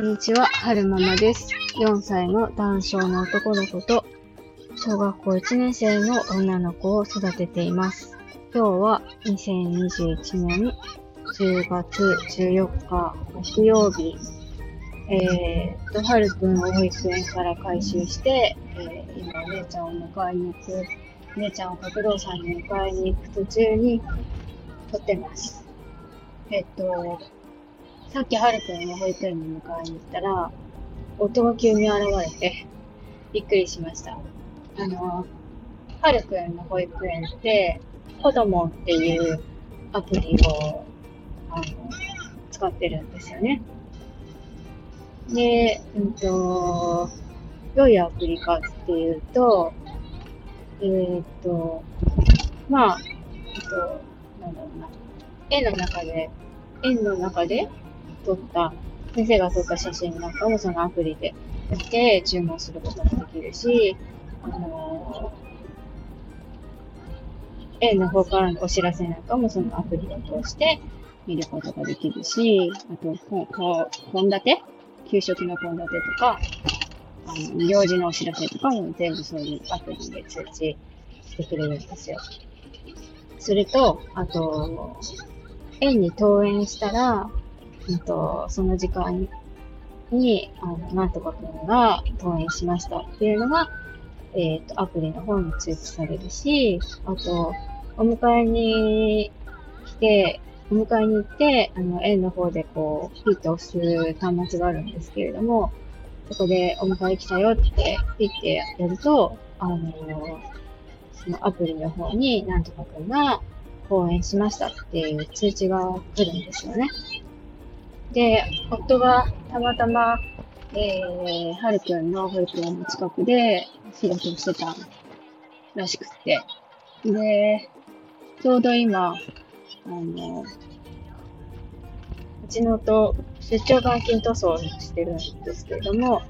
んにちは、はるままです。4歳の男性の男の子と、小学校1年生の女の子を育てています。今日は2021年10月14日木曜日、えー、と、はるくんを保育園から回収して、えー今、お姉ちゃんを迎えに行く、姉ちゃんを学童さんに迎えに行く途中に撮ってます。えっと、さっきはるくんを保育園に迎えに行ったら、夫が急に現れて、びっくりしました。あの、はるくんの保育園って、子供っていうアプリを、あの、使ってるんですよね。で、うんと、どういうアプリかっていうと、えーっと、まあ、えっと、なんだろうな、絵の中で、円の中で撮った、先生が撮った写真なんかもそのアプリで見て注文することもできるし、あの円の方からのお知らせなんかもそのアプリを通して見ることができるし、あと、ここ献立？給食の献立とか、あの、行事のお知らせとかも全部そういうアプリで通知してくれるんですよ。それと、あと、園に登園したら、うんと、その時間に、あの、なんとかくんが登園しましたっていうのが、えっ、と、アプリの方に通知されるし、あと、お迎えに来て、お迎えに行って、あの、園の方でこう、ピッと押す端末があるんですけれども、そこでお迎え来たよってピッてやると、あの、そのアプリの方になんとかくんが登園しましたっていう通知が来るんですよね。で、夫がたまたま、えー、はるくんの保育園の近くで仕事をしてたらしくて。で、ちょうど今、あの、うちの夫、出張監禁塗装をしてるんですけれども、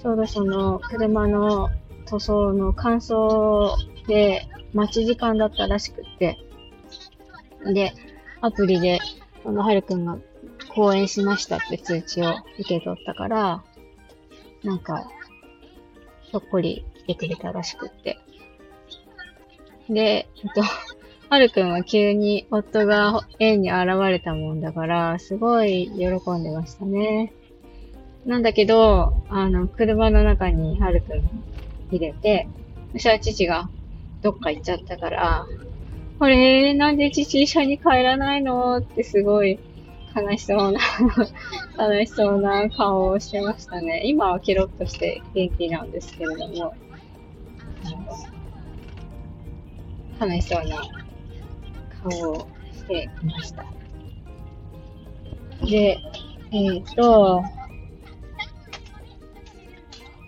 ちょうどその車の塗装の乾燥で待ち時間だったらしくって、で、アプリで、あの、はるくんが講演しましたって通知を受け取ったから、なんか、ひょっこり来てくれたらしくって。で、えっと、はるくんは急に夫が園に現れたもんだから、すごい喜んでましたね。なんだけど、あの、車の中にはるくん入れて、そしたら父がどっか行っちゃったから、これ、なんで父一緒に帰らないの？ってすごい悲しそうな 悲しそうな顔をしてましたね。今はケロッとして元気なんですけれども、悲しそうな顔をしていました。で、えっ、と、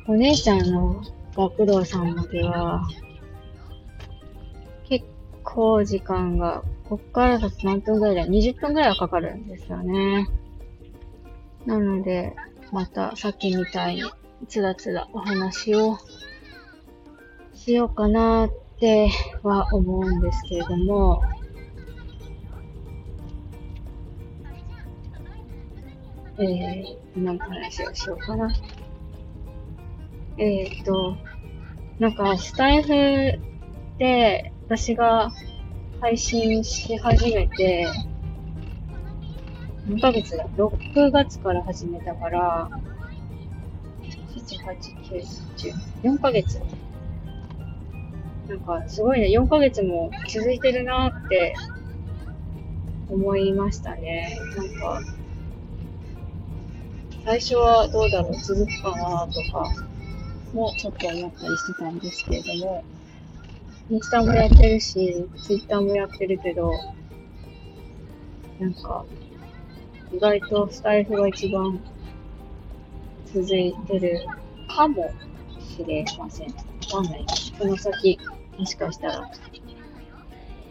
お姉ちゃんの学童さんまでは、結構時間が、こっからだと何分ぐらいだ ?20 分ぐらいはかかるんですよね。なので、またさっきみたいにつらつらお話をしようかなっては思うんですけれども、えー、何の話をしようかな。えーっと、なんか、スタイフで私が配信し始めて、何ヶ月だ ?6 月から始めたから、7、8、9、10、4ヶ月。なんか、すごいね、4ヶ月も続いてるなって思いましたね。なんか、最初はどうだろう、続くかなとか、もちょっと思ったりしてたんですけれども、インスタもやってるし、ツイッターもやってるけど、なんか、意外とスタイフが一番続いてるかもしれません。わかんない。この先、もしかしたら、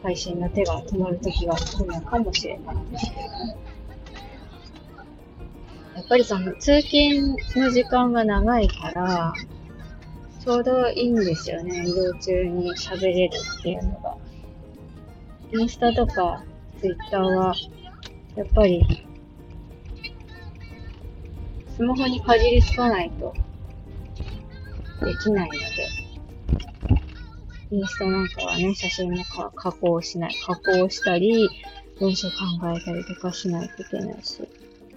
配信の手が止まる時が来るのかもしれないんですけども。やっぱりその通勤の時間が長いから、ちょうどいいんですよね。移動中に喋れるっていうのが。インスタとかツイッターは、やっぱり、スマホにかじりつかないとできないので、インスタなんかはね、写真も加工しない。加工したり、文章考えたりとかしないといけないし、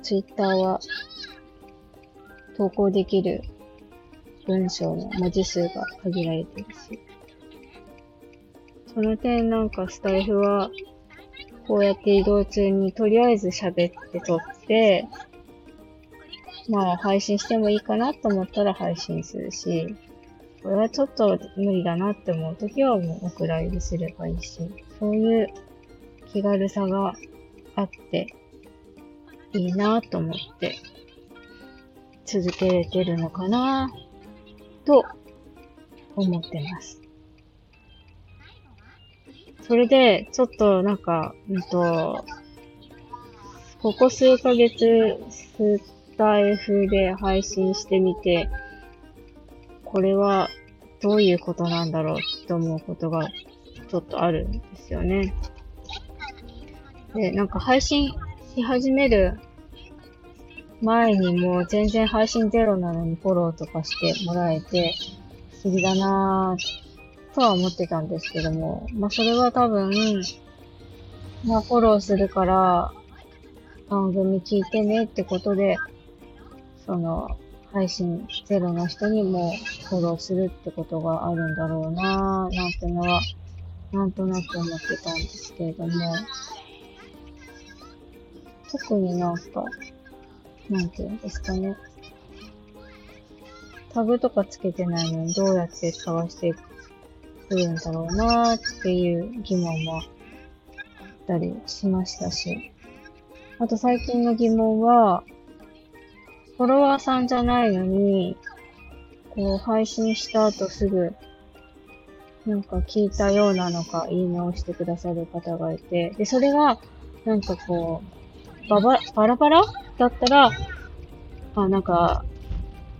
ツイッターは投稿できる文章の文字数が限られてるし、その点なんかスタイフは、こうやって移動中にとりあえず喋って撮って、まあ配信してもいいかなと思ったら配信するし、これはちょっと無理だなって思うときはもうお蔵入りすればいいし、そういう気軽さがあっていいなと思って続けれてるのかな。と思ってます。それで、ちょっとなんか、うんと、ここ数ヶ月、スタイフで配信してみて、これはどういうことなんだろうって思うことがちょっとあるんですよね。で、なんか配信し始める前にもう全然配信ゼロなのにフォローとかしてもらえて、不思議だなぁとは思ってたんですけども、まあそれは多分、まあフォローするから番組聞いてねってことで、その配信ゼロの人にもフォローするってことがあるんだろうなぁなんてのは、なんとなく思ってたんですけれども、特になんか、なんていうんですかね。タグとかつけてないのにどうやって探してくるんだろうなっていう疑問もあったりしましたし。あと最近の疑問は、フォロワーさんじゃないのに、こう配信した後すぐ、なんか聞いたようなのか言い直してくださる方がいて、で、それが、なんかこう、ババ、バラバラだったら、あ、なんか、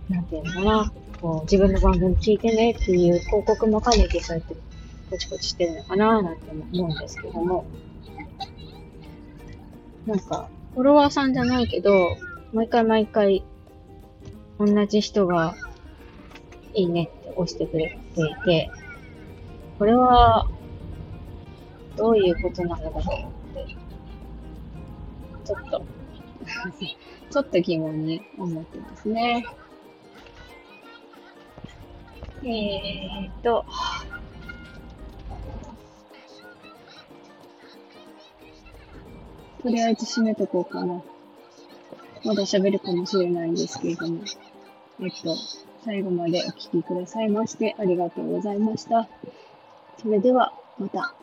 なんていうのかな、こう、自分の番組聞いてねっていう広告も兼ねてそうやってポチポチしてるのかななんて思うんですけども、なんか、フォロワーさんじゃないけど、毎回毎回、同じ人が、いいねって押してくれていて、これは、どういうことなのかと思って、ちょっと ちょっと疑問に思ってますね。えーと、とりあえず締めとこうかな。まだ喋るかもしれないんですけれども。えっと、最後までお聴きくださいましてありがとうございました。それでは、また。